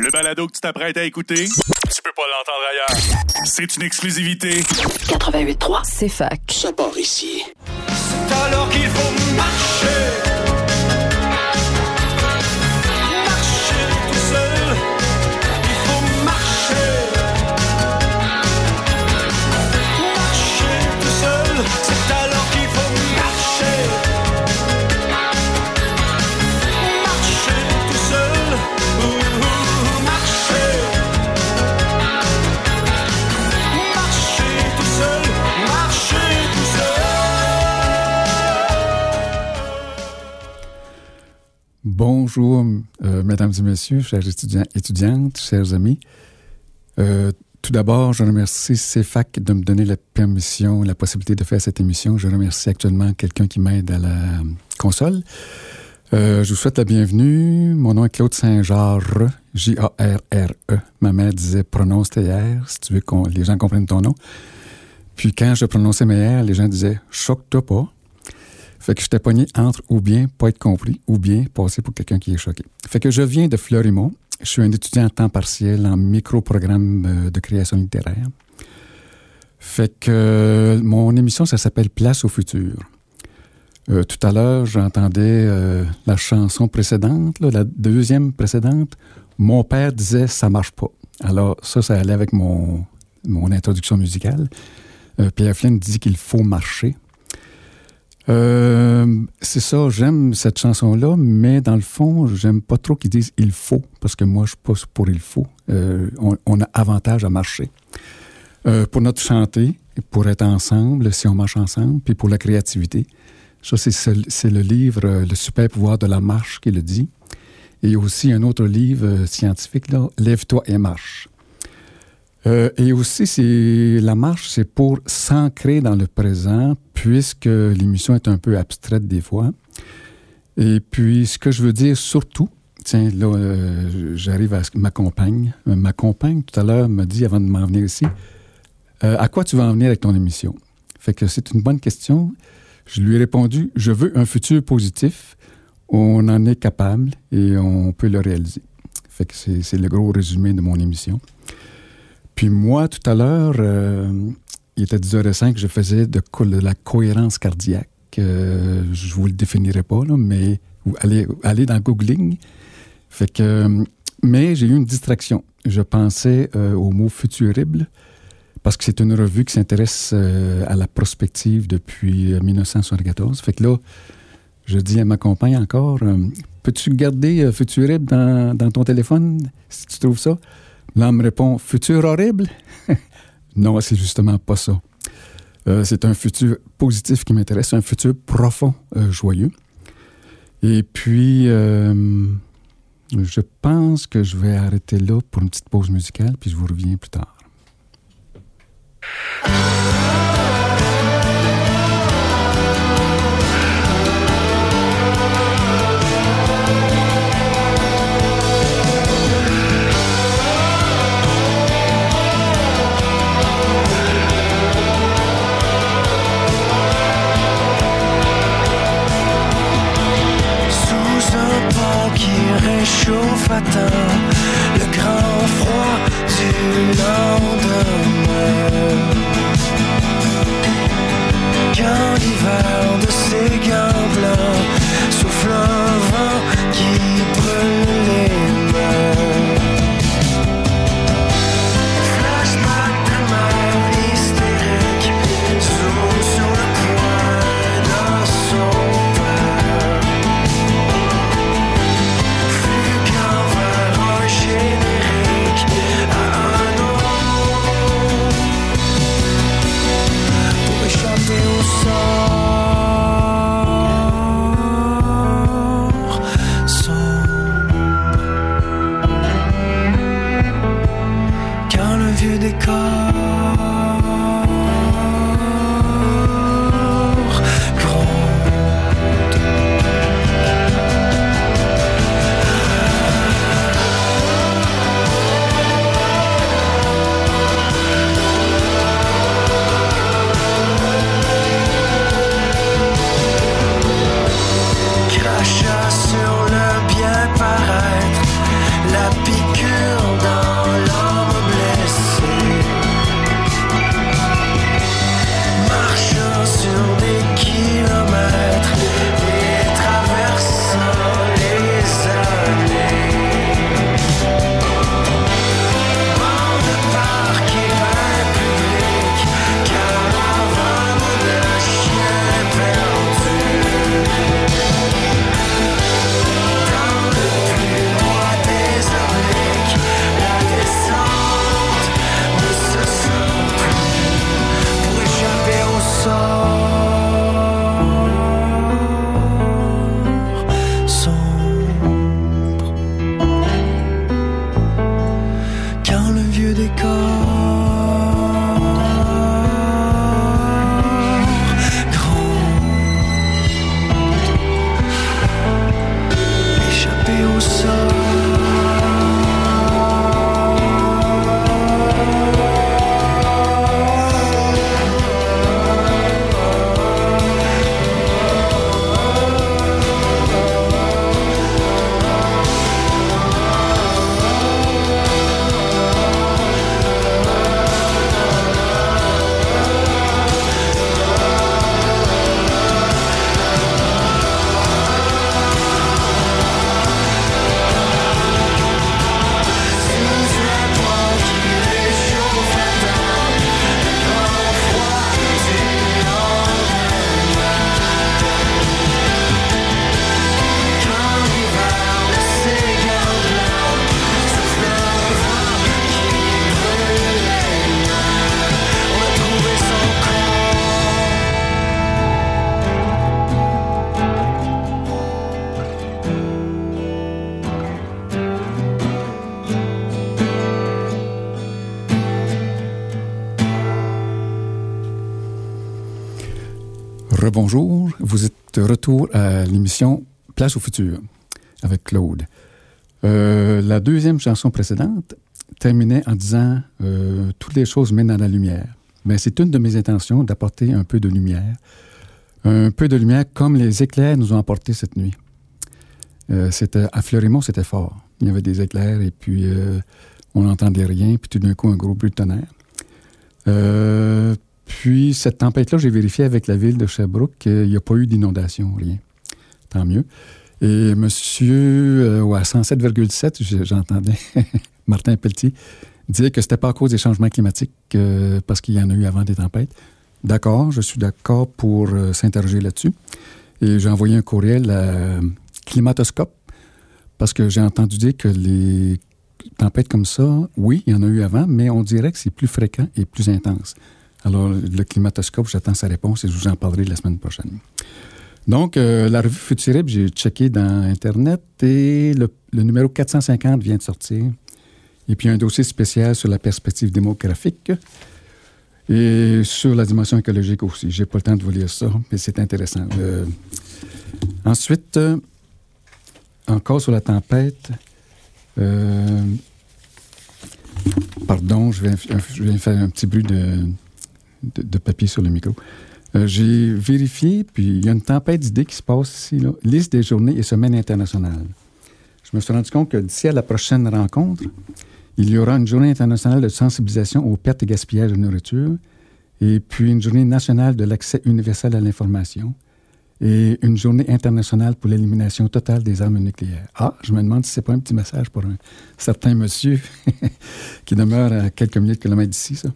Le balado que tu t'apprêtes à écouter, tu peux pas l'entendre ailleurs. C'est une exclusivité. 88.3. C'est fac. Ça part ici. C'est alors qu'il faut Bonjour, euh, mesdames et messieurs, chers étudiants, étudiantes, chers amis. Euh, tout d'abord, je remercie CFAC de me donner la permission, la possibilité de faire cette émission. Je remercie actuellement quelqu'un qui m'aide à la console. Euh, je vous souhaite la bienvenue. Mon nom est Claude Saint-Jarre, J-A-R-R-E. Ma mère disait prononce tes R, si tu veux que les gens comprennent ton nom. Puis quand je prononçais mes R, les gens disaient choque-toi pas. Fait que j'étais pogné entre ou bien pas être compris ou bien passer pour quelqu'un qui est choqué. Fait que je viens de Fleurimont. Je suis un étudiant à temps partiel en micro-programme euh, de création littéraire. Fait que euh, mon émission, ça s'appelle Place au futur. Euh, tout à l'heure, j'entendais la chanson précédente, la deuxième précédente. Mon père disait ça marche pas. Alors ça, ça allait avec mon, mon introduction musicale. Pierre Flynn dit qu'il faut marcher. Euh, c'est ça, j'aime cette chanson-là, mais dans le fond, j'aime pas trop qu'ils disent il faut, parce que moi, je suis pas pour il faut. Euh, on, a avantage à marcher. Euh, pour notre santé, pour être ensemble, si on marche ensemble, puis pour la créativité. Ça, c'est ce- c'est le livre euh, Le super pouvoir de la marche qui le dit. Et aussi un autre livre euh, scientifique, Lève-toi et marche. Euh, et aussi, c'est la marche, c'est pour s'ancrer dans le présent, puisque l'émission est un peu abstraite des fois. Et puis, ce que je veux dire surtout, tiens, là, euh, j'arrive à ma compagne, euh, ma compagne tout à l'heure m'a dit avant de m'en venir ici, à quoi tu vas en venir avec ton émission? Fait que c'est une bonne question. Je lui ai répondu, je veux un futur positif. On en est capable et on peut le réaliser. Fait que c'est le gros résumé de mon émission. Puis moi, tout à l'heure, euh, il était 10h05, je faisais de, la cohérence cardiaque. Euh, je vous le définirai pas, là, mais allez, allez dans Googling. Mais j'ai eu une distraction. Je pensais euh, au mot futurible parce que c'est une revue qui s'intéresse à la prospective depuis euh, 1974. Fait que là, je dis à ma compagne encore, peux-tu garder futurible dans ton téléphone si tu trouves ça? Là, elle me répond Futur horrible? Non, c'est justement pas ça. Euh, c'est un futur positif qui m'intéresse, un futur profond, euh, joyeux. Et puis, euh, je pense que je vais arrêter là pour une petite pause musicale, puis je vous reviens plus tard. Qui retour à l'émission Place au futur avec Claude. Euh, la deuxième chanson précédente terminait en disant euh, Toutes les choses mènent à la lumière. Mais c'est une de mes intentions d'apporter un peu de lumière. Un peu de lumière comme les éclairs nous ont apporté cette nuit. Euh, c'était, à Fleurimont, c'était fort. Il y avait des éclairs et puis euh, on n'entendait rien, puis tout d'un coup, un gros bruit de tonnerre. Euh, puis cette tempête-là, j'ai vérifié avec la ville de Sherbrooke qu'il n'y a pas eu d'inondation, rien. Tant mieux. Et monsieur, euh, à 107,7, j'entendais Martin Pelletier dire que c'était pas à cause des changements climatiques, euh, parce qu'il y en a eu avant des tempêtes. D'accord, je suis d'accord pour euh, s'interroger là-dessus. Et j'ai envoyé un courriel à Climatoscope, parce que j'ai entendu dire que les tempêtes comme ça, oui, il y en a eu avant, mais on dirait que c'est plus fréquent et plus intense. Alors, le climatoscope, j'attends sa réponse et je vous en parlerai la semaine prochaine. Donc, euh, la revue Futurib, j'ai checké dans Internet et le, numéro 450 vient de sortir. Et puis, un dossier spécial sur la perspective démographique et sur la dimension écologique aussi. J'ai pas le temps de vous lire ça, mais c'est intéressant. Euh, ensuite, euh, encore sur la tempête, pardon, je vais, je vais, faire un petit bruit de, de, papier sur le micro. Euh, J'ai vérifié, puis il y a une tempête d'idées qui se passe ici. Là. Liste des journées et semaines internationales. Je me suis rendu compte que d'ici à la prochaine rencontre, il y aura une journée internationale de sensibilisation aux pertes et gaspillages de nourriture, et puis une journée nationale de l'accès universel à l'information, et une journée internationale pour l'élimination totale des armes nucléaires. Ah, je me demande si c'est pas un petit message pour un certain monsieur qui demeure à quelques milliers de kilomètres d'ici, ça.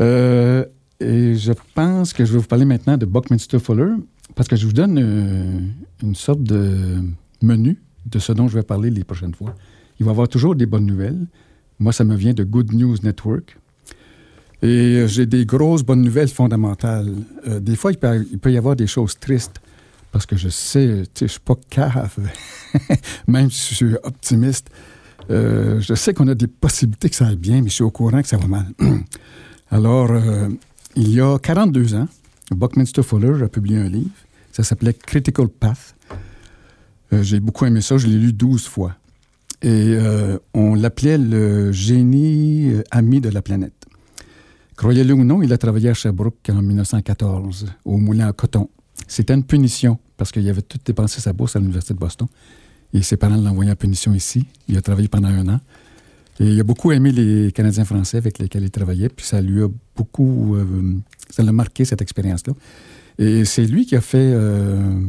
Euh, et je pense que je vais vous parler maintenant de Buckminster Fuller, parce que je vous donne euh, une sorte de menu de ce dont je vais parler les prochaines fois. Il va y avoir toujours des bonnes nouvelles. Moi, ça me vient de Good News Network. Et euh, j'ai des grosses bonnes nouvelles fondamentales. Des fois, il peut, y avoir des choses tristes, parce que je sais, je suis pas cave, même si je suis optimiste. Je sais qu'on a des possibilités que ça aille bien, mais je suis au courant que ça va mal. Alors, euh, il y a 42 ans, Buckminster Fuller a publié un livre. Ça s'appelait Critical Path. Euh, J'ai beaucoup aimé ça. Je l'ai lu 12 fois. Et euh, on l'appelait le génie ami de la planète. Croyez-le ou non, il a travaillé à Sherbrooke en 1914, au moulin à coton. C'était une punition, parce qu'il avait tout dépensé sa bourse à l'Université de Boston. Et ses parents l'ont envoyé en punition ici. Il a travaillé pendant un an. Il a beaucoup aimé les Canadiens français avec lesquels il travaillait, puis ça lui a beaucoup... Euh, ça l'a marqué, cette expérience-là. Et c'est lui qui a fait, euh,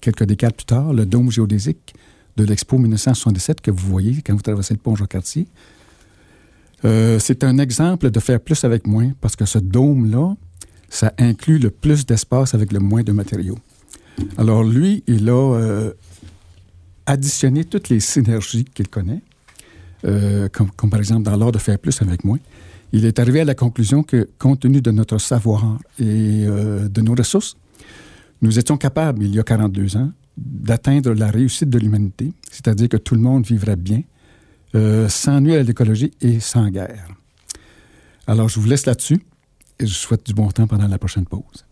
quelques décades plus tard, le dôme géodésique de l'Expo 1977 que vous voyez quand vous traversez le pont Jean-Cartier. Euh, c'est un exemple de faire plus avec moins, parce que ce dôme-là, ça inclut le plus d'espace avec le moins de matériaux. Alors lui, il a additionné toutes les synergies qu'il connaît, euh, comme, comme, par exemple dans l'art de faire plus avec moins. Il est arrivé à la conclusion que, compte tenu de notre savoir et euh, de nos ressources, nous étions capables, il y a 42 ans, d'atteindre la réussite de l'humanité, c'est-à-dire que tout le monde vivrait bien, euh, sans nuire à l'écologie et sans guerre. Alors, je vous laisse là-dessus et je souhaite du bon temps pendant la prochaine pause.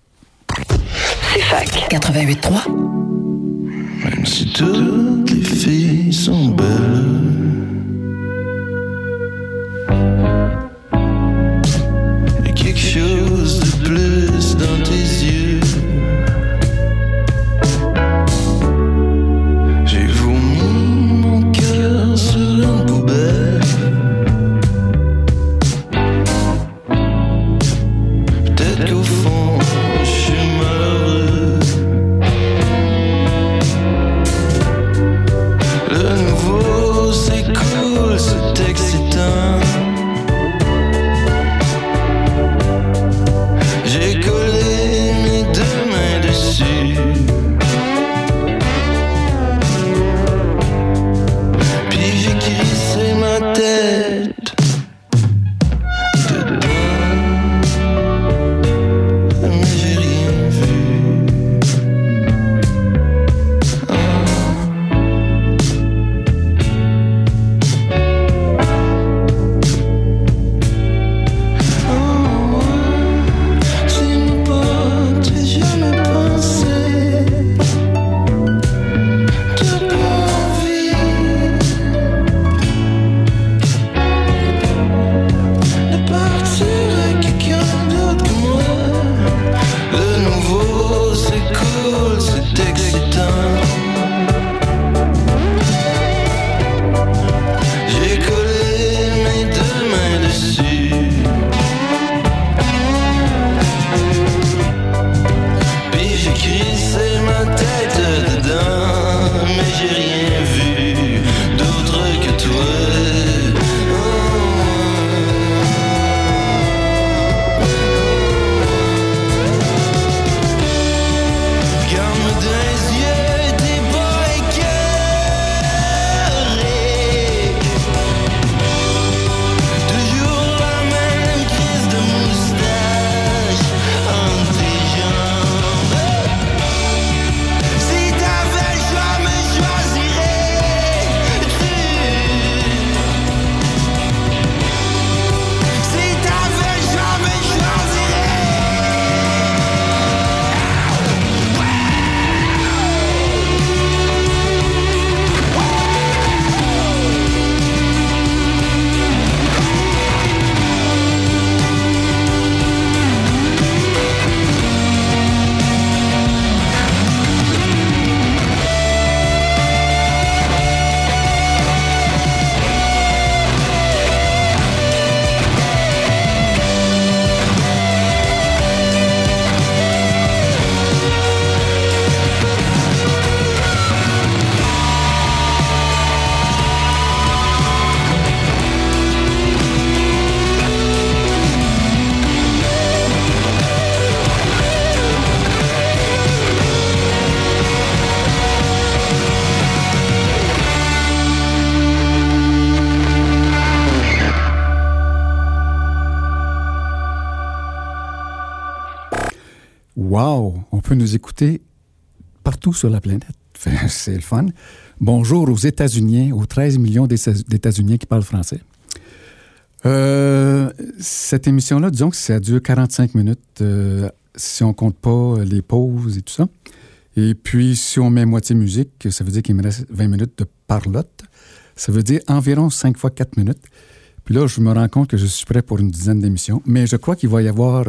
C'est fac 88.3. Même si toutes les filles sont belles. Écouter partout sur la planète. C'est le fun. Bonjour aux États-Unis, aux 13 millions d'États-Unis qui parlent français. Euh, cette émission-là, disons que ça dure 45 minutes euh, si on compte pas les pauses et tout ça. Et puis, si on met moitié musique, ça veut dire qu'il me reste 20 minutes de parlotte. Ça veut dire environ 5 fois 4 minutes. Puis là, je me rends compte que je suis prêt pour une dizaine d'émissions. Mais je crois qu'il va y avoir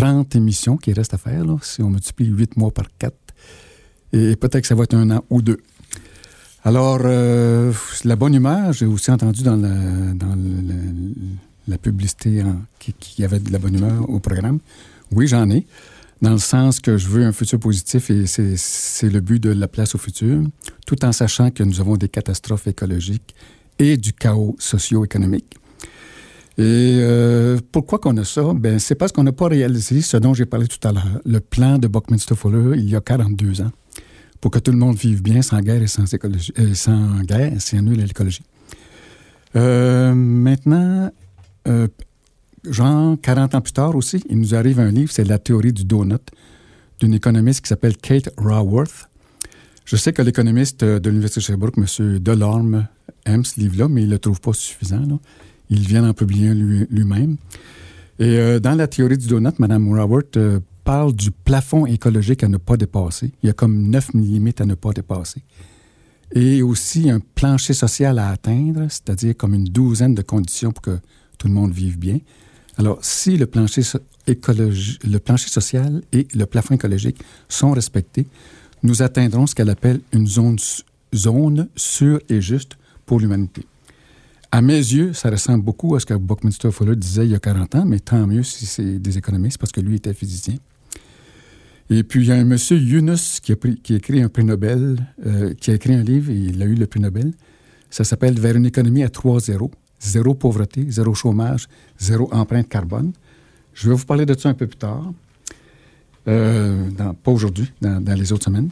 30 euh, émissions qui restent à faire, si on multiplie 8 mois par 4. Et peut-être que ça va être un an ou deux. Alors, euh, la bonne humeur, j'ai aussi entendu dans la, dans la publicité qu'il qui, y avait de la bonne humeur au programme. Oui, j'en ai, dans le sens que je veux un futur positif et c'est le but de la place au futur, tout en sachant que nous avons des catastrophes écologiques et du chaos socio-économique. Et euh, pourquoi qu'on a ça? Ben, c'est parce qu'on n'a pas réalisé ce dont j'ai parlé tout à l'heure, le plan de Buckminster-Fuller il y a 42 ans pour que tout le monde vive bien sans guerre et sans, écologie, euh, sans guerre, c'est nul l'écologie. Euh, maintenant, genre 40 ans plus tard aussi, il nous arrive un livre, c'est La théorie du donut, d'une économiste qui s'appelle Kate Raworth. Je sais que l'économiste de l'Université de Sherbrooke, M. Delorme, aime ce livre-là, mais il ne le trouve pas suffisant. Il vient d'en publier lui-même. Et dans la théorie du donut, Mme Raworth parle du plafond écologique à ne pas dépasser. Il y a comme 9 mm à ne pas dépasser. Et aussi un plancher social à atteindre, c'est-à-dire comme une douzaine de conditions pour que tout le monde vive bien. Alors, si le plancher, le plancher social et le plafond écologique sont respectés, nous atteindrons ce qu'elle appelle une zone, zone sûre et juste pour l'humanité. À mes yeux, ça ressemble beaucoup à ce que Buckminster Fuller disait il y a 40 ans, mais tant mieux si c'est des économistes parce que lui était physicien. Et puis, il y a un monsieur, Yunus, qui a, écrit un prix Nobel, euh, qui a écrit un livre et il a eu le prix Nobel. Ça s'appelle Vers une économie à 3 zéros. Zéro pauvreté, zéro chômage, zéro empreinte carbone. Je vais vous parler de ça un peu plus tard. Euh, pas aujourd'hui, dans, les autres semaines.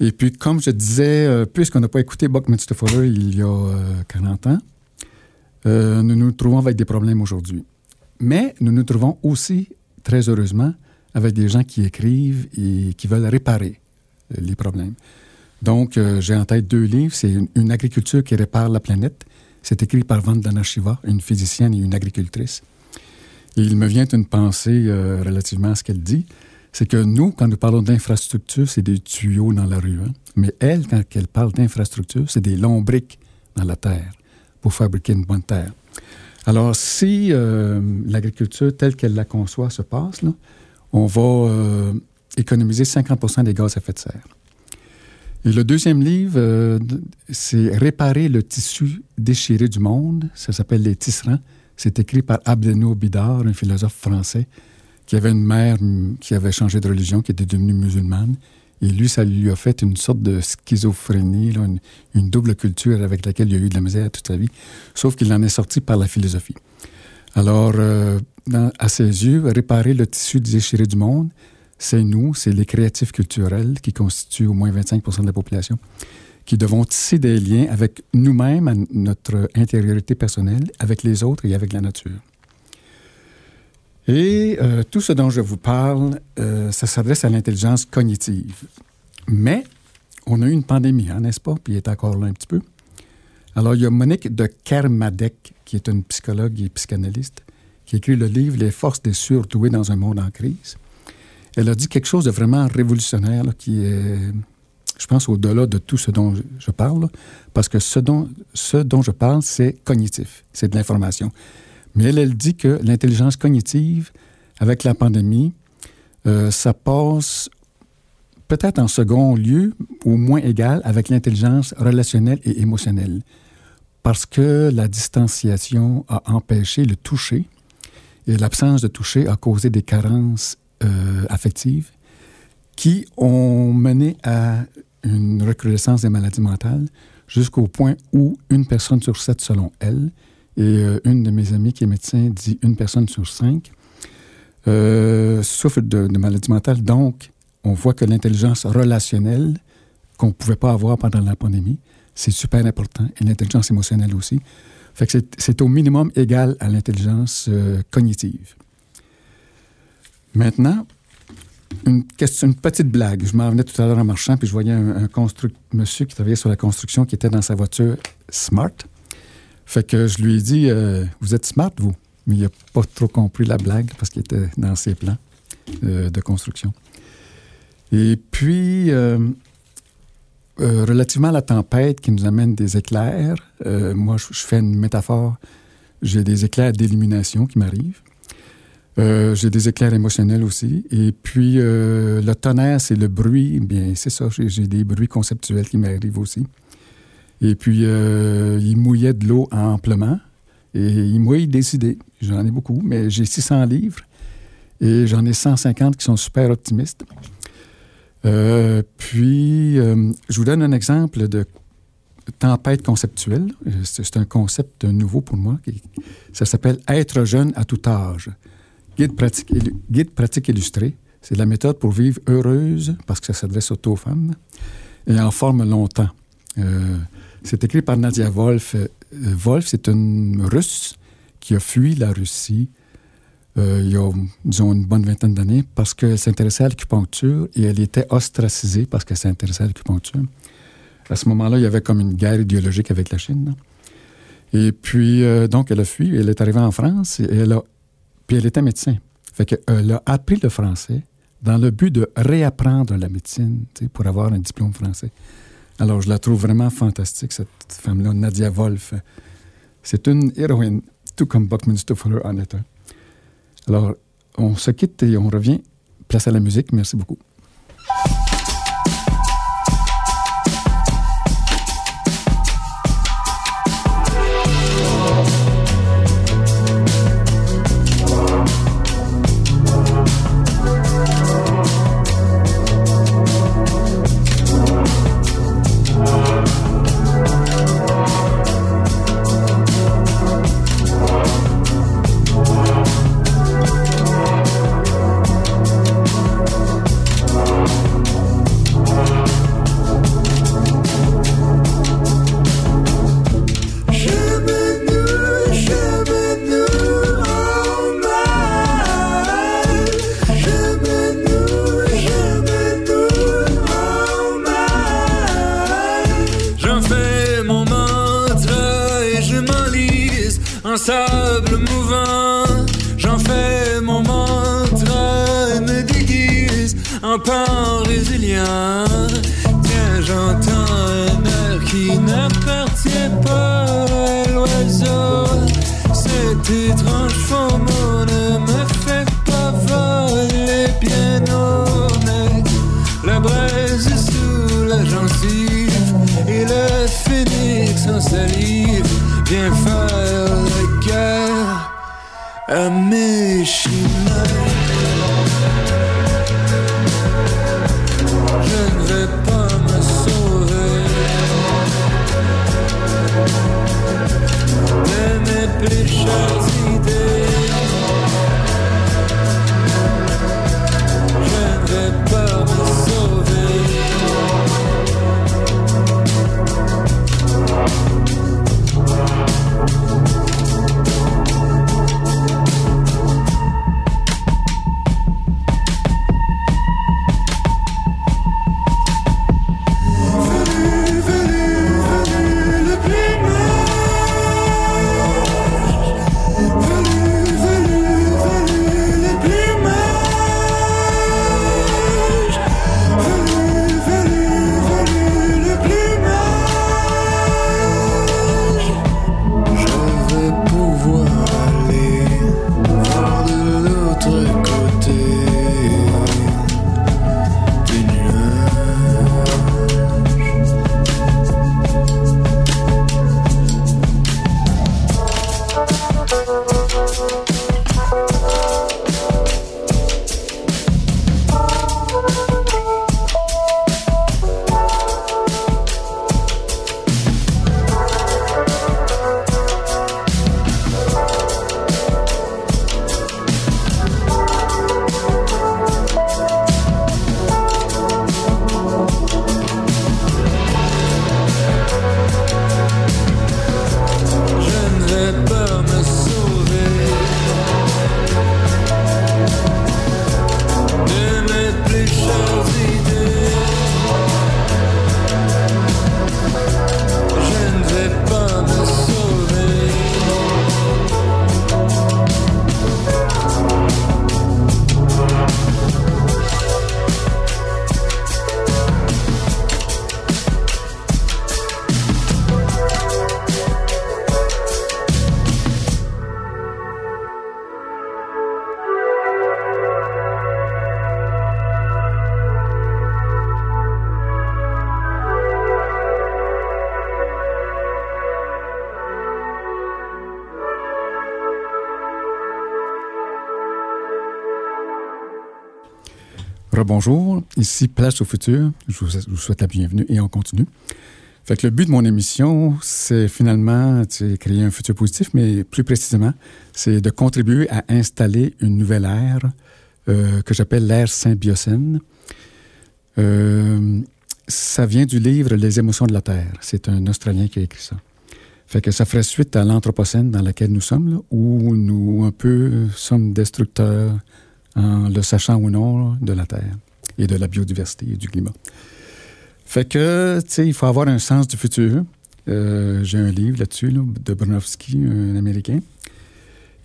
Et puis, comme je disais, euh, puisqu'on n'a pas écouté Buckminster Fuller il y a 40 ans, nous nous trouvons avec des problèmes aujourd'hui. Mais nous nous trouvons aussi, très heureusement, avec des gens qui écrivent et qui veulent réparer euh, les problèmes. Donc, euh, j'ai en tête deux livres. C'est une, agriculture qui répare la planète. C'est écrit par Vandana Shiva, une physicienne et une agricultrice. Et il me vient une pensée euh, relativement à ce qu'elle dit. C'est que nous, quand nous parlons d'infrastructure, c'est des tuyaux dans la rue. Hein. Mais elle, quand elle parle d'infrastructure, c'est des lombriques dans la terre pour fabriquer une bonne terre. Alors, si l'agriculture telle qu'elle la conçoit se passe, on va euh, économiser 50% des gaz à effet de serre. Et le deuxième livre, euh, c'est Réparer le tissu déchiré du monde. Ça s'appelle Les tisserands. C'est écrit par Abdeno Bidar, un philosophe français, qui avait une mère qui avait changé de religion, qui était devenue musulmane. Et lui, ça lui a fait une sorte de schizophrénie, une, double culture avec laquelle il a eu de la misère toute sa vie. Sauf qu'il en est sorti par la philosophie. Alors, euh, à ses yeux, réparer le tissu déchiré du monde, c'est nous, c'est les créatifs culturels qui constituent au moins 25% de la population, qui devons tisser des liens avec nous-mêmes, notre intériorité personnelle, avec les autres et avec la nature. Et euh, tout ce dont je vous parle, euh, ça s'adresse à l'intelligence cognitive. Mais on a eu une pandémie, hein, n'est-ce pas? Puis il est encore là un petit peu. Alors, il y a Monique de Kermadec, qui est une psychologue et psychanalyste, qui écrit le livre Les forces des surdoués dans un monde en crise. Elle a dit quelque chose de vraiment révolutionnaire qui est, je pense, au-delà de tout ce dont je parle, parce que ce dont, ce dont je parle, c'est cognitif, c'est de l'information. Mais elle, elle dit que l'intelligence cognitive, avec la pandémie, euh, ça passe peut-être en second lieu, au moins égal, avec l'intelligence relationnelle et émotionnelle. Parce que la distanciation a empêché le toucher, et l'absence de toucher a causé des carences euh, affectives qui ont mené à une recrudescence des maladies mentales jusqu'au point où une personne sur sept, selon elle, et euh, une de mes amies qui est médecin dit une personne sur cinq, euh, souffre de, de maladies mentales. Donc, on voit que l'intelligence relationnelle qu'on ne pouvait pas avoir pendant la pandémie, c'est super important, et l'intelligence émotionnelle aussi. Fait que c'est au minimum égal à l'intelligence euh, cognitive. Maintenant, une, petite blague. Je m'en venais tout à l'heure en marchant, puis je voyais un, un monsieur qui travaillait sur la construction qui était dans sa voiture Smart. Fait que je lui ai dit euh, Vous êtes smart, vous Mais il n'a pas trop compris la blague parce qu'il était dans ses plans euh, de construction. Et puis, euh, euh, relativement à la tempête qui nous amène des éclairs, moi, je, fais une métaphore. J'ai des éclairs d'illumination qui m'arrivent. J'ai des éclairs émotionnels aussi. Et puis, le tonnerre, c'est le bruit. Bien, c'est ça. J'ai des bruits conceptuels qui m'arrivent aussi. Et puis, euh, il mouillait de l'eau amplement. Et il mouille des idées. J'en ai beaucoup, mais j'ai 600 livres. Et j'en ai 150 qui sont super optimistes. Euh, puis, euh, je vous donne un exemple de tempête conceptuelle. C'est un concept nouveau pour moi. Ça s'appelle Être jeune à tout âge. Guide pratique, illustré. C'est la méthode pour vivre heureuse, parce que ça s'adresse aux femmes, et en forme longtemps. C'est écrit par Nadia Wolf. Euh, Wolf, c'est une Russe qui a fui la Russie euh, il y a, disons, une bonne vingtaine d'années parce qu'elle s'intéressait à l'acupuncture et elle était ostracisée parce qu'elle s'intéressait à l'acupuncture. À ce moment-là, il y avait comme une guerre idéologique avec la Chine. Et puis, euh, donc, elle a fui. Elle est arrivée en France et elle a. Puis, elle était médecin. Fait qu'elle a appris le français dans le but de réapprendre la médecine, pour avoir un diplôme français. Alors, je la trouve vraiment fantastique, cette femme-là, Nadia Wolf. C'est une héroïne, tout comme Buckminster Fuller en un. Alors, on se quitte et on revient. Place à la musique. Merci beaucoup. Rebonjour, ici Place au futur. Je vous, souhaite la bienvenue et on continue. Fait que le but de mon émission, c'est finalement de créer un futur positif, mais plus précisément, c'est de contribuer à installer une nouvelle ère euh, que j'appelle l'ère symbiocène. Euh, ça vient du livre Les émotions de la Terre. C'est un Australien qui a écrit ça. Fait que ça ferait suite à l'Anthropocène dans laquelle nous sommes, où nous un peu sommes destructeurs, en le sachant ou non, de la Terre et de la biodiversité et du climat. Fait que, tu sais, il faut avoir un sens du futur. Euh, J'ai un livre là-dessus, là, de Bronowski, un Américain.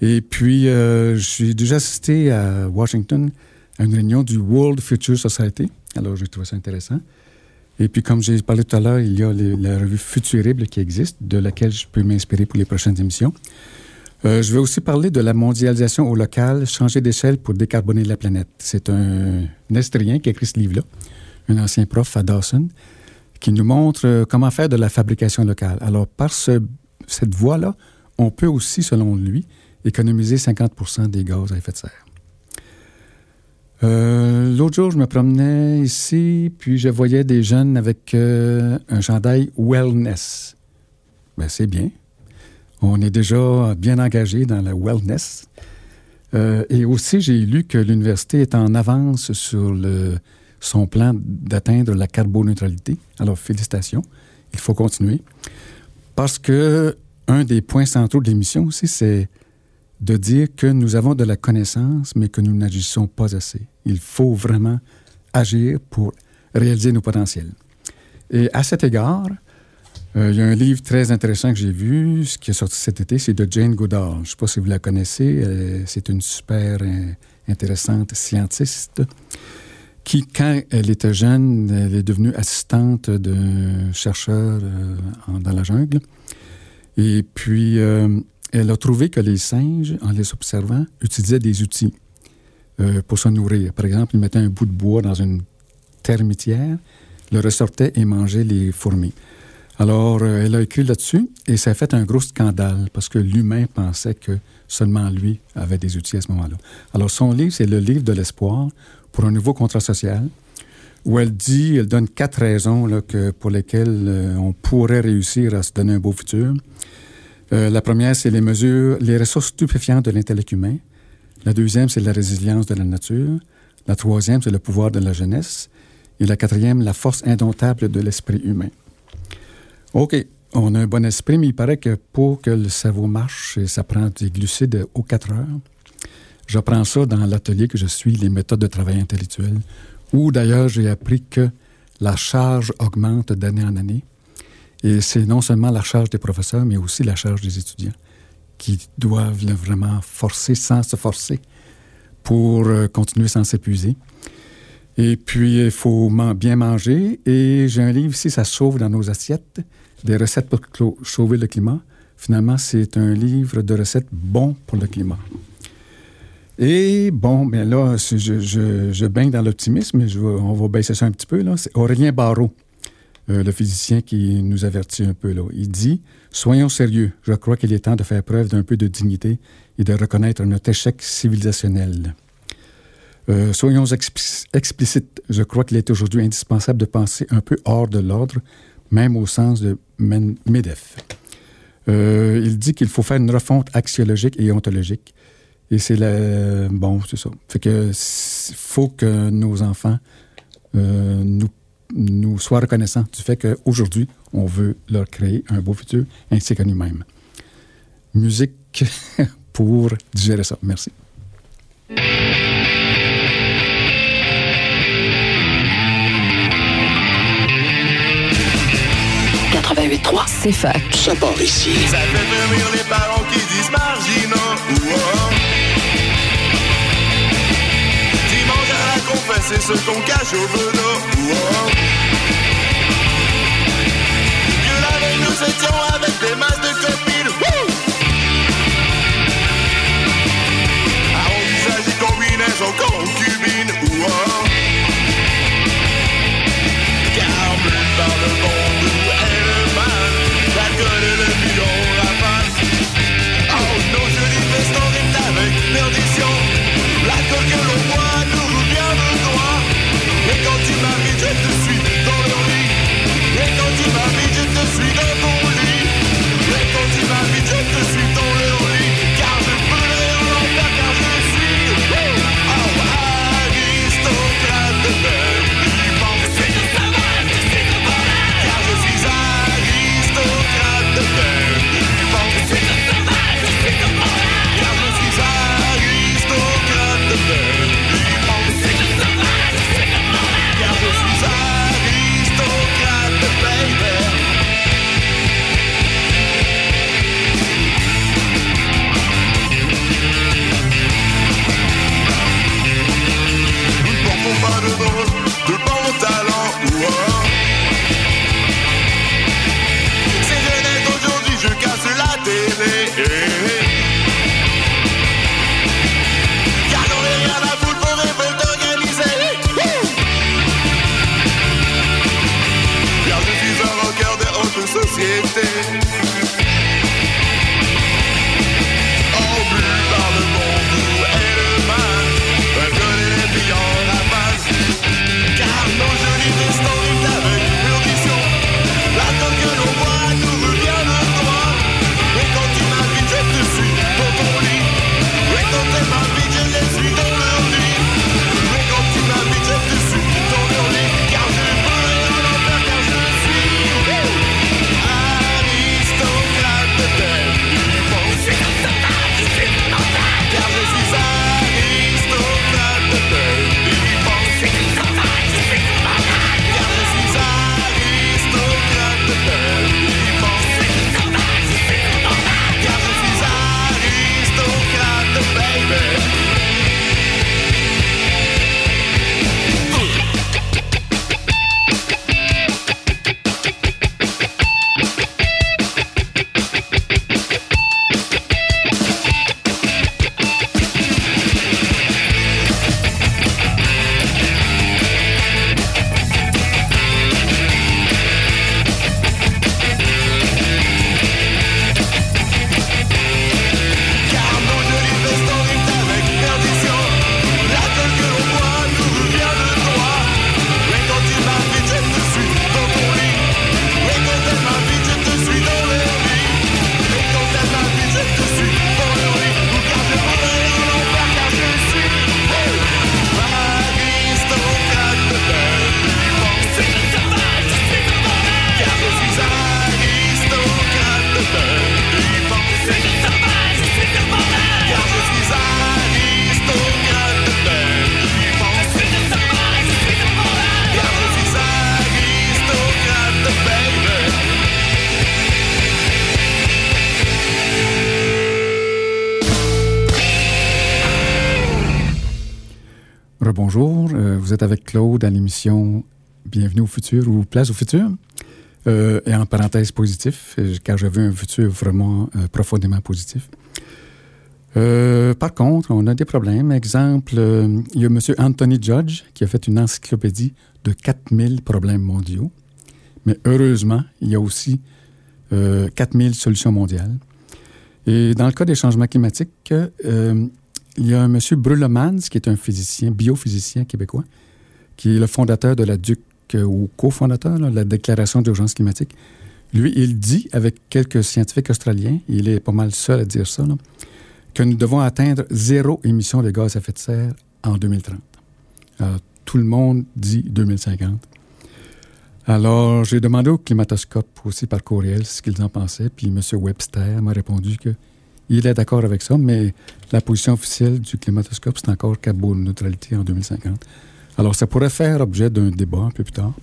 Et puis, euh, j'ai déjà assisté à Washington à une réunion du World Future Society. Alors, j'ai trouvé ça intéressant. Et puis, comme j'ai parlé tout à l'heure, il y a la revue Futurible qui existe, de laquelle je peux m'inspirer pour les prochaines émissions. Euh, je vais aussi parler de la mondialisation au local, changer d'échelle pour décarboner la planète. C'est un, un Estrien qui a écrit ce livre-là, un ancien prof à Dawson, qui nous montre euh, comment faire de la fabrication locale. Alors, par ce- cette voie-là, on peut aussi, selon lui, économiser 50% des gaz à effet de serre. Euh, L'autre jour, je me promenais ici, puis je voyais des jeunes avec un chandail wellness. Ben, c'est bien. On est déjà bien engagé dans la wellness. Euh, et aussi, j'ai lu que l'université est en avance sur son plan d'atteindre la carboneutralité. Alors, félicitations. Il faut continuer. Parce que un des points centraux de l'émission aussi, c'est de dire que nous avons de la connaissance, mais que nous n'agissons pas assez. Il faut vraiment agir pour réaliser nos potentiels. Et à cet égard, euh, il y a un livre très intéressant que j'ai vu, ce qui est sorti cet été, c'est de Jane Goodall. Je ne sais pas si vous la connaissez. c'est une super euh, intéressante scientiste qui, quand elle était jeune, elle est devenue assistante d'un chercheur euh, dans la jungle. Et puis, elle a trouvé que les singes, en les observant, utilisaient des outils pour se nourrir. Par exemple, ils mettaient un bout de bois dans une termitière, le ressortaient et mangeaient les fourmis. Alors, euh, elle a écrit là-dessus et ça a fait un gros scandale parce que l'humain pensait que seulement lui avait des outils à ce moment-là. Alors, son livre, c'est le livre de l'espoir pour un nouveau contrat social où elle dit, elle donne quatre raisons là, pour lesquelles euh, on pourrait réussir à se donner un beau futur. Euh, la première, c'est les mesures, les ressources stupéfiantes de l'intellect humain. La deuxième, c'est la résilience de la nature. La troisième, c'est le pouvoir de la jeunesse. Et la quatrième, la force indomptable de l'esprit humain. OK, on a un bon esprit, mais il paraît que pour que le cerveau marche, ça prend des glucides aux 4 heures. J'apprends ça dans l'atelier que je suis, les méthodes de travail intellectuel, où d'ailleurs j'ai appris que la charge augmente d'année en année. Et c'est non seulement la charge des professeurs, mais aussi la charge des étudiants, qui doivent vraiment forcer sans se forcer pour euh, continuer sans s'épuiser. Et puis, il faut bien manger. Et j'ai un livre ici, ça sauve dans nos assiettes, des recettes pour sauver le climat. Finalement, c'est un livre de recettes bon pour le climat. Et bon, bien là, je, baigne dans l'optimisme, mais on va baisser ça un petit peu. C'est Aurélien Barrault, euh, le physicien qui nous avertit un peu. Il dit Soyons sérieux, je crois qu'il est temps de faire preuve d'un peu de dignité et de reconnaître notre échec civilisationnel. Euh, soyons expli- explicites. Je crois qu'il est aujourd'hui indispensable de penser un peu hors de l'ordre, même au sens de MEDEF. Euh, il dit qu'il faut faire une refonte axiologique et ontologique. Et c'est la... Bon, c'est ça. Fait que faut que nos enfants euh, nous, nous soient reconnaissants du fait qu'aujourd'hui, on veut leur créer un beau futur, ainsi qu'à nous-mêmes. Musique pour digérer ça. Merci. 88.3, c'est fac. Ça part ici. Ça fait venir les parents qui disent marginaux. Dimanche à la confesse, c'est ce qu'on cache au. Ouah. Dieu la veille, nous étions avec des masses de copines. Et quand tu m'arrives, je te suis dans le lit. Et quand tu m'arrives, je te suis dans le. Claude à l'émission Bienvenue au futur ou Place au futur. Euh, et en parenthèse positif, euh, car je veux un futur vraiment euh, profondément positif. Par contre, on a des problèmes. Exemple, il y a M. Anthony Judge qui a fait une encyclopédie de 4000 problèmes mondiaux. Mais heureusement, il y a aussi euh, 4000 solutions mondiales. Et dans le cas des changements climatiques, il y a M. Brullemans, qui est un physicien, biophysicien québécois, qui est le fondateur de la DUC, euh, ou cofondateur de la Déclaration d'urgence climatique. Lui, il dit, avec quelques scientifiques australiens, il est pas mal seul à dire ça, que nous devons atteindre zéro émission de gaz à effet de serre en 2030. Alors, tout le monde dit 2050. Alors, j'ai demandé au climatoscope aussi par courriel ce qu'ils en pensaient, puis M. Webster m'a répondu que il est d'accord avec ça, mais la position officielle du climatoscope, c'est encore carboneutralité en 2050. Alors, ça pourrait faire objet d'un débat un peu plus tard.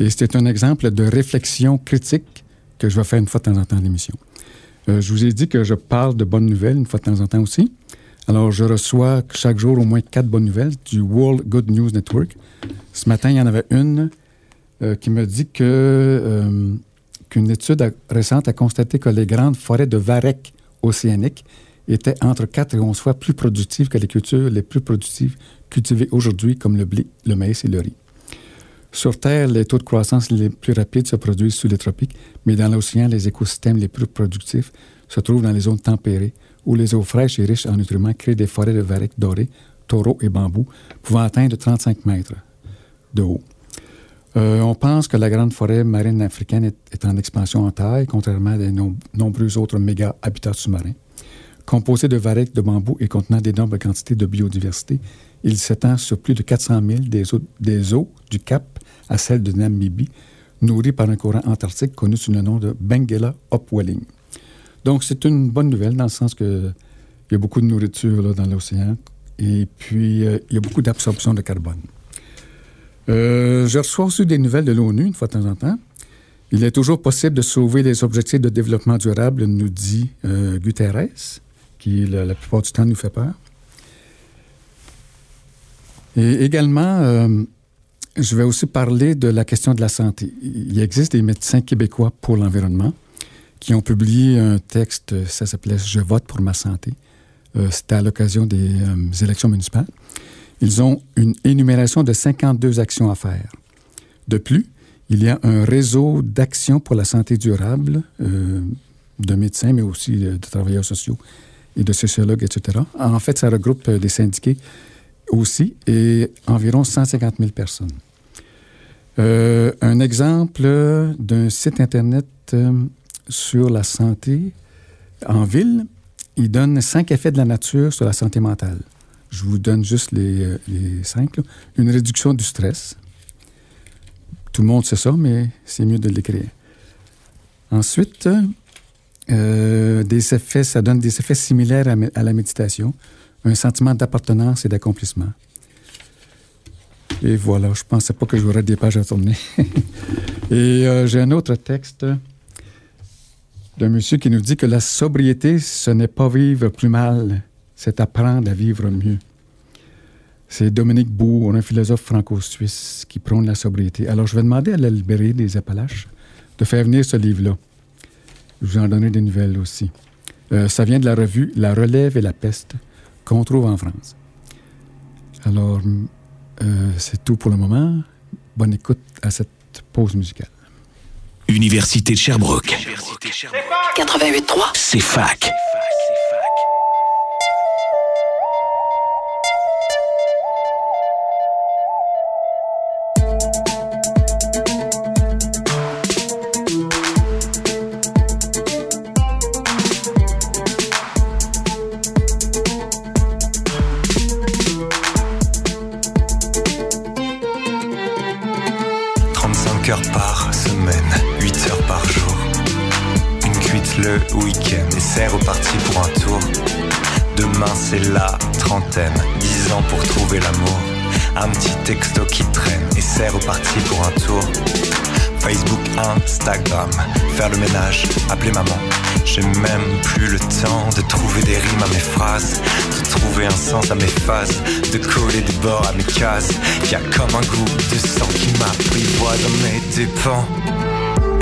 Et c'était un exemple de réflexion critique que je vais faire une fois de temps en temps à l'émission. Euh, je vous ai dit que je parle de bonnes nouvelles une fois de temps en temps aussi. Alors, je reçois chaque jour au moins quatre bonnes nouvelles du World Good News Network. Ce matin, il y en avait une euh, qui me dit que, euh, qu'une étude récente a constaté que les grandes forêts de varech océaniques étaient entre 4 et 11 fois plus productives que les cultures les plus productives cultivées aujourd'hui, comme le blé, le maïs et le riz. Sur Terre, les taux de croissance les plus rapides se produisent sous les tropiques, mais dans l'océan, les écosystèmes les plus productifs se trouvent dans les zones tempérées, où les eaux fraîches et riches en nutriments créent des forêts de varech dorés, taureaux et bambous, pouvant atteindre 35 mètres de haut. Euh, on pense que la grande forêt marine africaine est, en expansion en taille, contrairement à de nom- nombreux autres méga habitats sous-marins. Composé de varech, de bambou et contenant d'énormes quantités de biodiversité, il s'étend sur plus de 400 000 des eaux, du Cap à celle de Namibie, nourri par un courant antarctique connu sous le nom de Benguela Upwelling. Donc, c'est une bonne nouvelle dans le sens que il y a beaucoup de nourriture dans l'océan et puis euh, il y a beaucoup d'absorption de carbone. Euh, je reçois aussi des nouvelles de l'ONU une fois de temps en temps. Il est toujours possible de sauver les objectifs de développement durable, nous dit euh, Guterres, qui la, plupart du temps nous fait peur. Et également, euh, je vais aussi parler de la question de la santé. Il existe des médecins québécois pour l'environnement qui ont publié un texte, ça s'appelait Je vote pour ma santé. Euh, C'était à l'occasion des euh, élections municipales. Ils ont une énumération de 52 actions à faire. De plus, Il y a un réseau d'action pour la santé durable de médecins, mais aussi de travailleurs sociaux et de sociologues, etc. En fait, ça regroupe euh, des syndiqués aussi et environ 150 000 personnes. Euh, un exemple d'un site Internet euh, sur la santé en ville, il donne cinq effets de la nature sur la santé mentale. Je vous donne juste les, les cinq. Une réduction du stress. Tout le monde sait ça, mais c'est mieux de l'écrire. Ensuite, euh, des effets, ça donne des effets similaires à, la méditation. Un sentiment d'appartenance et d'accomplissement. Et voilà, je pensais pas que j'aurais des pages à tourner. et euh, j'ai un autre texte d'un monsieur qui nous dit que la sobriété, ce n'est pas vivre plus mal, c'est apprendre à vivre mieux. C'est Dominique Bourg, un philosophe franco-suisse qui prône la sobriété. Alors, je vais demander à la librairie des Appalaches de faire venir ce livre-là. Je vous en donnerai des nouvelles aussi. Euh, ça vient de la revue La Relève et la Peste qu'on trouve en France. Alors, euh, c'est tout pour le moment. Bonne écoute à cette pause musicale. Université de Sherbrooke. 88.3. C'est fac. « Instagram, faire le ménage, appeler maman. J'ai même plus le temps de trouver des rimes à mes phrases, de trouver un sens à mes phases, de coller des bords à mes cases. Y a comme un goût de sang qui m'apprivoise dans mes dépens.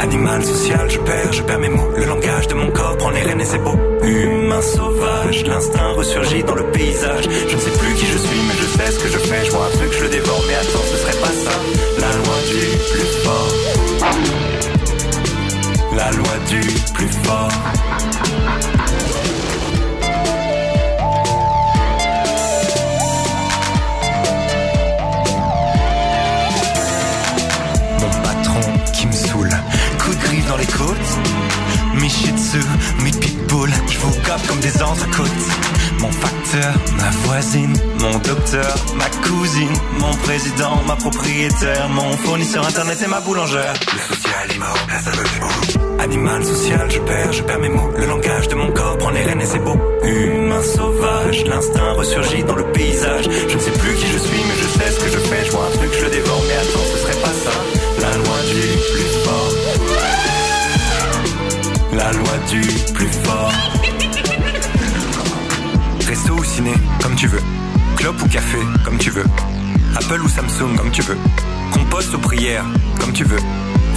Animal social, je perds, je perds mes mots. Le langage de mon corps prend les rênes et c'est beau. Humain sauvage, l'instinct ressurgit dans le paysage. Je ne sais plus qui je suis, mais je sais ce que je fais. Je vois un truc, je le dévore, mais attends, ce serait pas ça. La loi du plus fort. La loi du plus fort. Mon patron qui me saoule. Coup de griffe dans les côtes. Mes shih tzu, mes pitbulls. Je vous gobe comme des entrecôtes. Mon facteur, ma voisine, mon docteur, ma cousine, mon président, ma propriétaire, mon fournisseur internet et ma boulangère. Le social, avec les mots. Animal social, je perds, je perds mes mots. Le langage de mon corps prend les rênes et c'est beau. Humain sauvage, l'instinct ressurgit dans le paysage. Je ne sais plus qui je suis, mais je sais ce que je fais. Je vois un truc, je le dévore, mais attends, ce serait pas ça. La loi du plus fort. La loi du plus fort. Comme tu veux. Clope ou café, comme tu veux. Apple ou Samsung, comme tu veux. Compost ou prière, comme tu veux.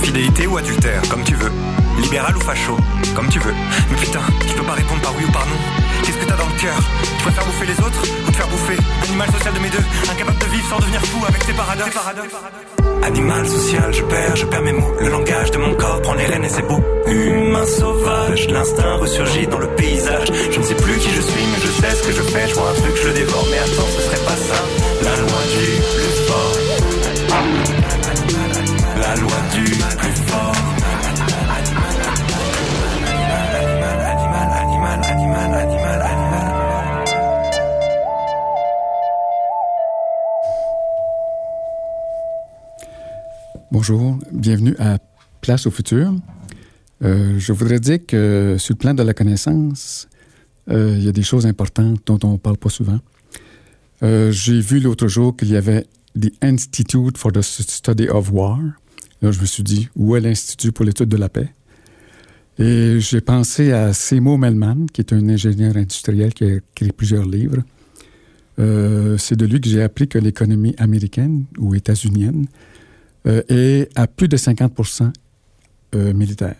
Fidélité ou adultère, comme tu veux. Libéral ou facho, comme tu veux. Mais putain, tu peux pas répondre par oui ou par non. Qu'est-ce que t'as dans le cœur? Tu préfères bouffer les autres ou te faire bouffer? Animal social de mes deux, incapable de vivre sans devenir fou avec tes paradoxes. Animal social, je perds, je perds mes mots. Le langage de mon corps prend les rênes et c'est beau. Humain sauvage, l'instinct ressurgit dans le paysage. Je ne sais plus qui je suis, mais je sais ce que je fais. Je vois un truc, je le dévore, mais attends, ce serait pas ça. La loi du plus fort. La loi du Bonjour, bienvenue à Place au futur. Euh, je voudrais dire que sur le plan de la connaissance, euh, il y a des choses importantes dont on ne parle pas souvent. Euh, J'ai vu l'autre jour qu'il y avait The Institute for the Study of War. Là, je me suis dit, où est l'Institut pour l'étude de la paix? Et j'ai pensé à Seymour Melman, qui est un ingénieur industriel qui a écrit plusieurs livres. C'est de lui que j'ai appris que l'économie américaine ou états-unienne euh, est à plus de 50 euh, militaire.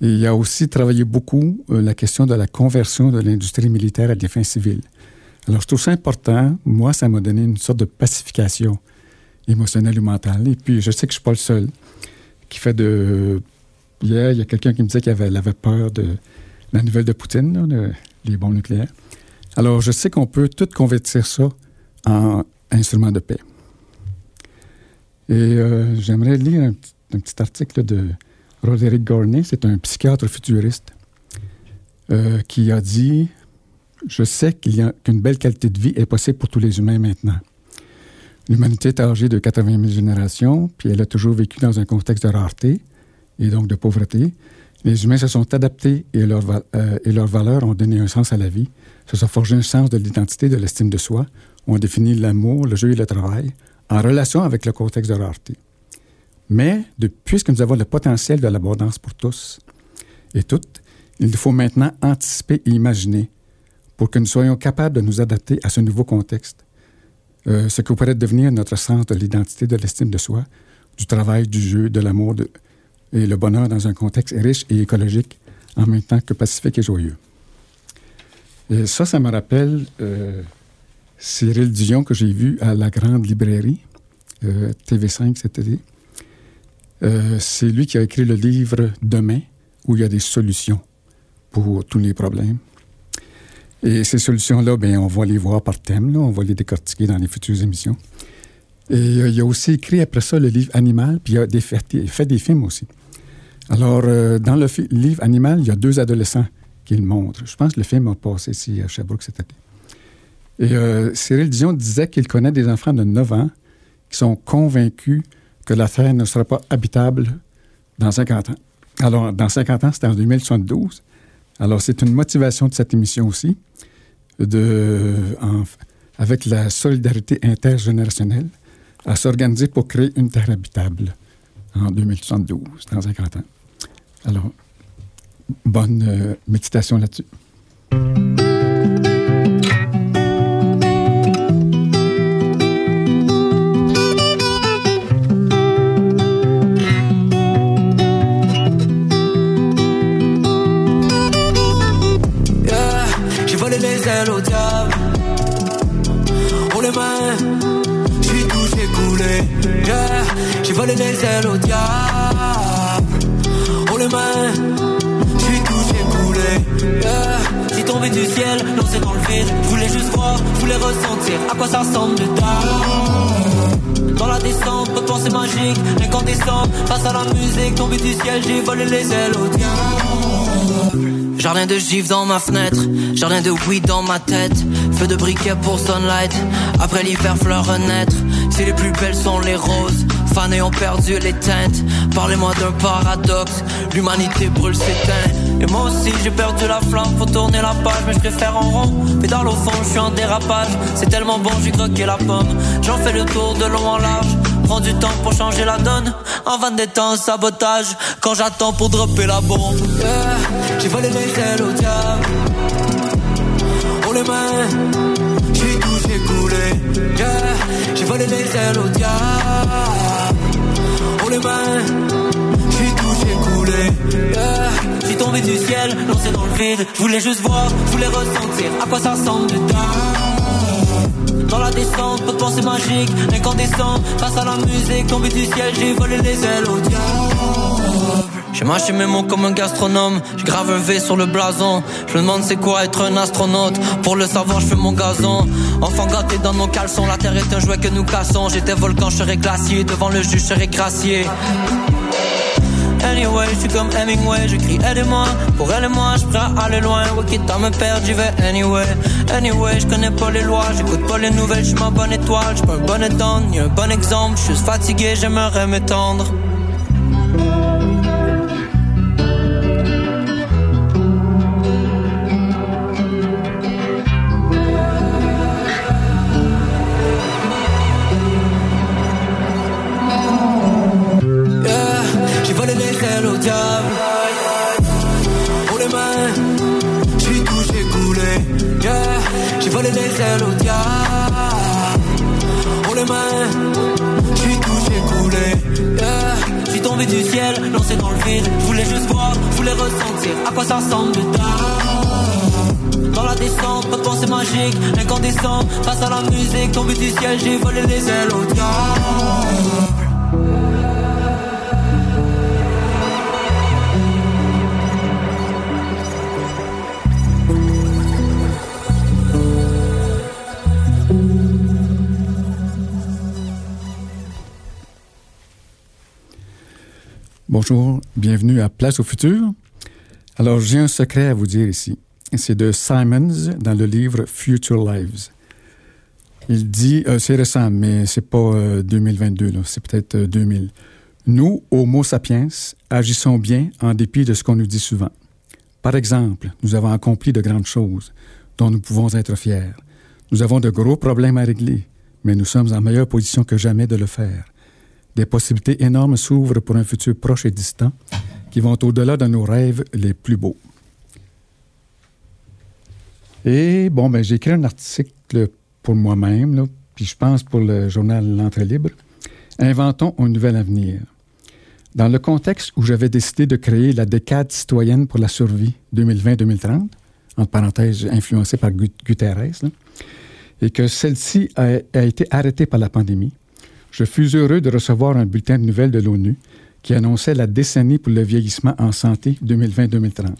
Et il a aussi travaillé beaucoup euh, la question de la conversion de l'industrie militaire à des fins civiles. Alors, je trouve ça important. Moi, ça m'a donné une sorte de pacification. émotionnelle ou mentale. Et puis, je sais que je suis pas le seul qui fait de... Hier, il y a quelqu'un qui me disait qu'il avait, peur de la nouvelle de Poutine, les bombes nucléaires. Alors, je sais qu'on peut tout convertir ça en instrument de paix. Et euh, j'aimerais lire un, petit- article de Roderick Gorney, c'est un psychiatre futuriste, euh, qui a dit Je sais qu'une belle qualité de vie est possible pour tous les humains maintenant. L'humanité est âgée de 80 000 générations, puis elle a toujours vécu dans un contexte de rareté et donc de pauvreté. Les humains se sont adaptés et, euh, et leurs valeurs ont donné un sens à la vie, se sont forgés un sens de l'identité, de l'estime de soi, ont défini l'amour, le jeu et le travail en relation avec le contexte de rareté. Mais, de, puisque nous avons le potentiel de l'abondance pour tous et toutes, il nous faut maintenant anticiper et imaginer pour que nous soyons capables de nous adapter à ce nouveau contexte, euh, ce que pourrait devenir notre sens de l'identité, de l'estime de soi, du travail, du jeu, de l'amour et le bonheur dans un contexte riche et écologique, en même temps que pacifique et joyeux. Et ça, ça me rappelle euh, Cyril Dion que j'ai vu à la grande librairie, euh, TV5 cette année. C'est lui qui a écrit le livre Demain, où il y a des solutions pour tous les problèmes. Et ces solutions-là, ben, on va les voir par thème, on va les décortiquer dans les futures émissions. Et euh, il a aussi écrit après ça le livre Animal, puis il a fait, des films aussi. Alors, euh, dans le livre Animal, il y a deux adolescents qui le montrent. Je pense que le film a passé ici à Sherbrooke cette année. Et euh, Cyril Dion disait qu'il connaît des enfants de 9 ans qui sont convaincus que la Terre ne sera pas habitable dans 50 ans. Alors, dans 50 ans, c'était en 2072. Alors, c'est une motivation de cette émission aussi, de, avec la solidarité intergénérationnelle, à s'organiser pour créer une Terre habitable en 2072, dans 50 ans. Alors, bonne euh, méditation là-dessus. Volé les ailes au diable. Pour les mains, j'suis tout coulé. Yeah, J'ai tombé du ciel, lancé dans le vide. Je voulais juste voir, je voulais ressentir à quoi ça ressemble dedans. Dans la descente, de pensée magique, incandescent. Face à la musique, tombé du ciel, j'ai volé les ailes au diable. Jardin de gifs dans ma fenêtre, jardin de weed dans ma tête, feu de briquet pour sunlight, après l'hiver fleurs renaître, si les plus belles sont les roses, fans et ont perdu les teintes, parlez-moi d'un paradoxe, l'humanité brûle s'éteint, et moi aussi j'ai perdu la flamme, faut tourner la page, mais je préfère en rond, pédale au fond, je suis en dérapage, c'est tellement bon, j'ai croqué la pomme, j'en fais le tour de long en large, prends du temps pour changer la donne, en van des temps, sabotage, quand j'attends pour dropper la bombe. Yeah, J'ai volé les ailes au diable. Pour les mains, j'ai tout, coulé. Yeah, J'ai volé les ailes au diable. Pour les mains, j'ai tout, coulé. Yeah, tombé du ciel, lancé dans le vide. Je voulais juste voir, je voulais ressentir à quoi ça ressemble dedans. Dans la descente, pas de pensée magique, incandescent. Face à la musique, tombé du ciel, j'ai volé les ailes au diable. J'ai mâché mes mots comme un gastronome, je grave un V sur le blason. Je me demande c'est quoi être un astronaute. Pour le savoir, je fais mon gazon. Enfant gâté dans nos caleçons, la terre est un jouet que nous cassons. J'étais volcan, je serais glacier. Devant le juge, je serais gracié. Anyway, je suis comme Hemingway, j'écris aidez-moi. Pour elle et moi, je à aller loin. Ouais, quitte à me perdre, j'y vais anyway. Anyway, je connais pas les lois, j'écoute pas les nouvelles, je suis ma bonne étoile. Je pas un bon étendre, ni un bon exemple. Je suis fatigué, j'aimerais m'étendre. Diable. Pour les mains, j'ai tout, j'ai coulé. J'ai volé les ailes au diable. Pour les mains, j'ai tout, j'ai coulé. J'ai tombé du ciel, lancé dans le vide. Je voulais juste voir, je voulais ressentir à quoi ça ressemble dedans. Dans la descente, pas de pensée magique, incandescent, face à la musique, tombé du ciel, j'ai volé les ailes au diable. Bonjour, bienvenue à Place au futur. Alors, j'ai un secret à vous dire ici. C'est de Simons dans le livre Future Lives. Il dit, euh, c'est récent, mais c'est pas euh, 2022, là, c'est peut-être euh, 2000. Nous, Homo sapiens, agissons bien en dépit de ce qu'on nous dit souvent. Par exemple, nous avons accompli de grandes choses dont nous pouvons être fiers. Nous avons de gros problèmes à régler, mais nous sommes en meilleure position que jamais de le faire. Des possibilités énormes s'ouvrent pour un futur proche et distant qui vont au-delà de nos rêves les plus beaux. Et bon, ben, j'ai écrit un article pour moi-même, puis je pense pour le journal L'Entrée libre. Inventons un nouvel avenir. Dans le contexte où j'avais décidé de créer la décade citoyenne pour la survie 2020-2030, entre parenthèses influencée par Gu- Guterres, et que celle-ci a été arrêtée par la pandémie, je fus heureux de recevoir un bulletin de nouvelles de l'ONU qui annonçait la décennie pour le vieillissement en santé 2020-2030.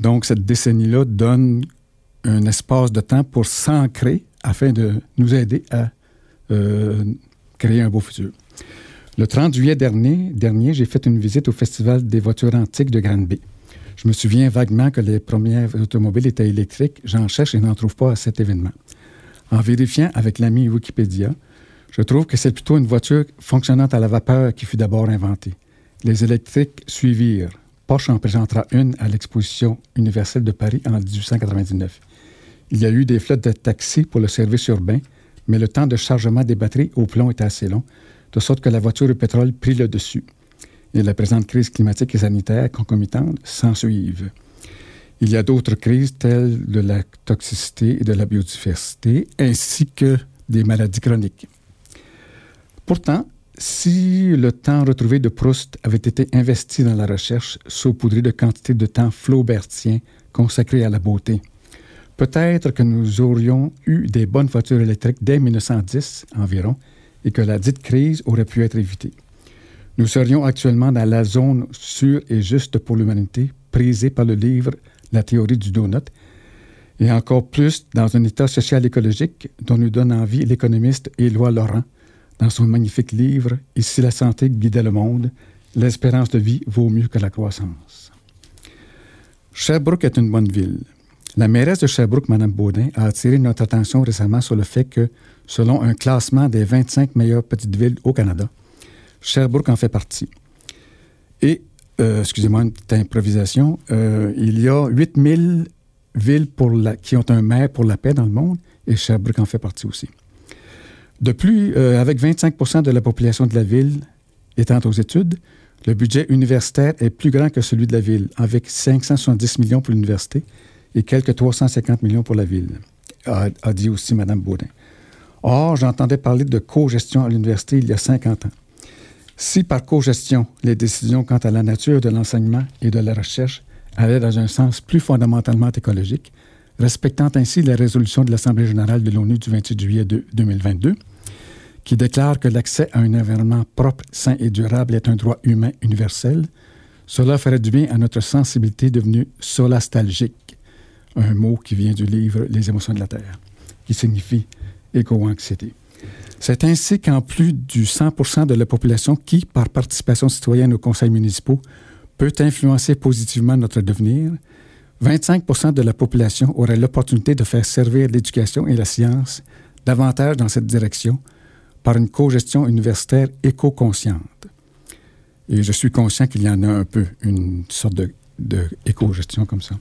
Donc, cette décennie-là donne un espace de temps pour s'ancrer afin de nous aider à euh, créer un beau futur. Le 30 juillet dernier, dernier j'ai fait une visite au Festival des voitures antiques de Granby. Je me souviens vaguement que les premières automobiles étaient électriques. J'en cherche et n'en trouve pas à cet événement. En vérifiant avec l'ami Wikipédia, je trouve que c'est plutôt une voiture fonctionnant à la vapeur qui fut d'abord inventée. Les électriques suivirent. Porsche en présentera une à l'exposition universelle de Paris en 1899. Il y a eu des flottes de taxis pour le service urbain, mais le temps de chargement des batteries au plomb était assez long, de sorte que la voiture au pétrole prit le dessus. Et la présente crise climatique et sanitaire concomitante s'en suivent. Il y a d'autres crises telles de la toxicité et de la biodiversité, ainsi que des maladies chroniques. Pourtant, si le temps retrouvé de Proust avait été investi dans la recherche, saupoudré de quantités de temps flaubertien consacré à la beauté, peut-être que nous aurions eu des bonnes voitures électriques dès 1910 environ et que la dite crise aurait pu être évitée. Nous serions actuellement dans la zone sûre et juste pour l'humanité, prisée par le livre La théorie du donut, et encore plus dans un état social écologique dont nous donne envie l'économiste Éloi Laurent dans son magnifique livre Ici la santé guidait le monde, l'espérance de vie vaut mieux que la croissance. Sherbrooke est une bonne ville. La mairesse de Sherbrooke, Mme Baudin, a attiré notre attention récemment sur le fait que, selon un classement des 25 meilleures petites villes au Canada, Sherbrooke en fait partie. Et, euh, excusez-moi une petite improvisation, euh, il y a 8000 villes qui ont un maire pour la paix dans le monde et Sherbrooke en fait partie aussi. De plus, euh, avec 25% de la population de la ville étant aux études, le budget universitaire est plus grand que celui de la ville, avec 570 millions pour l'université et quelques 350 millions pour la ville, a, a dit aussi Mme Baudin. Or, j'entendais parler de co-gestion à l'université il y a 50 ans. Si par co-gestion, les décisions quant à la nature de l'enseignement et de la recherche allaient dans un sens plus fondamentalement écologique, respectant ainsi la résolution de l'Assemblée générale de l'ONU du 28 juillet de- 2022, qui déclare que l'accès à un environnement propre, sain et durable est un droit humain universel, cela ferait du bien à notre sensibilité devenue solastalgique, un mot qui vient du livre Les émotions de la Terre, qui signifie éco-anxiété. C'est ainsi qu'en plus du 100 de la population qui, par participation citoyenne aux conseils municipaux, peut influencer positivement notre devenir, 25% de la population aurait l'opportunité de faire servir l'éducation et la science davantage dans cette direction par une co-gestion universitaire éco-consciente. Et je suis conscient qu'il y en a un peu, une sorte de, de éco-gestion comme ça.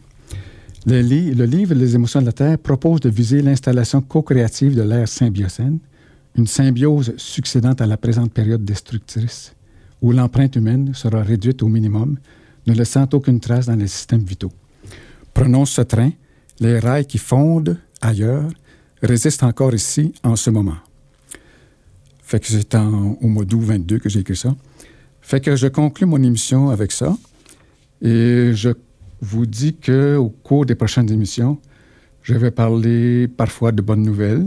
Le, le livre Les émotions de la Terre propose de viser l'installation co-créative de l'ère symbiocène, une symbiose succédant à la présente période destructrice, où l'empreinte humaine sera réduite au minimum, ne laissant aucune trace dans les systèmes vitaux. Prenons ce train, les rails qui fondent ailleurs résistent encore ici en ce moment. Fait que c'est en- au mois d'août 22 que j'ai écrit ça. Fait que je conclus mon émission avec ça. Et je vous dis que au cours des prochaines émissions, Je vais parler parfois de bonnes nouvelles.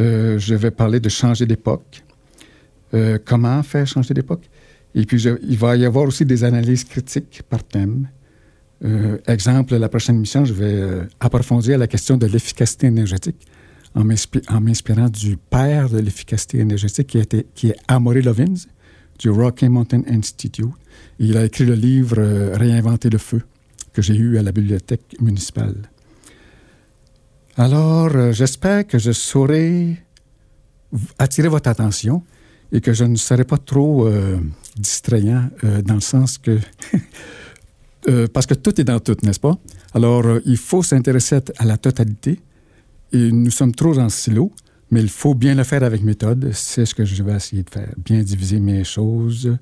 Euh, je vais parler de changer d'époque. Euh, comment faire changer d'époque? Et puis, il va y avoir aussi des analyses critiques par thème. Euh, exemple, la prochaine mission, je vais approfondir la question de l'efficacité énergétique en m'inspi- en m'inspirant du père de l'efficacité énergétique qui, été- qui est Amory Lovins du Rocky Mountain Institute. Il a écrit le livre euh, Réinventer le feu que j'ai eu à la bibliothèque municipale. Alors, euh, j'espère que je saurai attirer votre attention et que je ne serai pas trop euh, distrayant dans le sens que... parce que tout est dans tout, n'est-ce pas? Alors, il faut s'intéresser à la totalité et nous sommes trop en silo, mais il faut bien le faire avec méthode. C'est ce que je vais essayer de faire. Bien diviser mes choses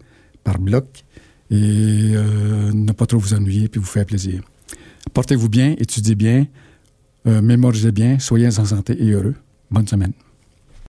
par bloc et euh, ne pas trop vous ennuyer puis vous faire plaisir. Portez-vous bien, étudiez bien, euh, mémorisez bien, soyez en santé et heureux. Bonne semaine.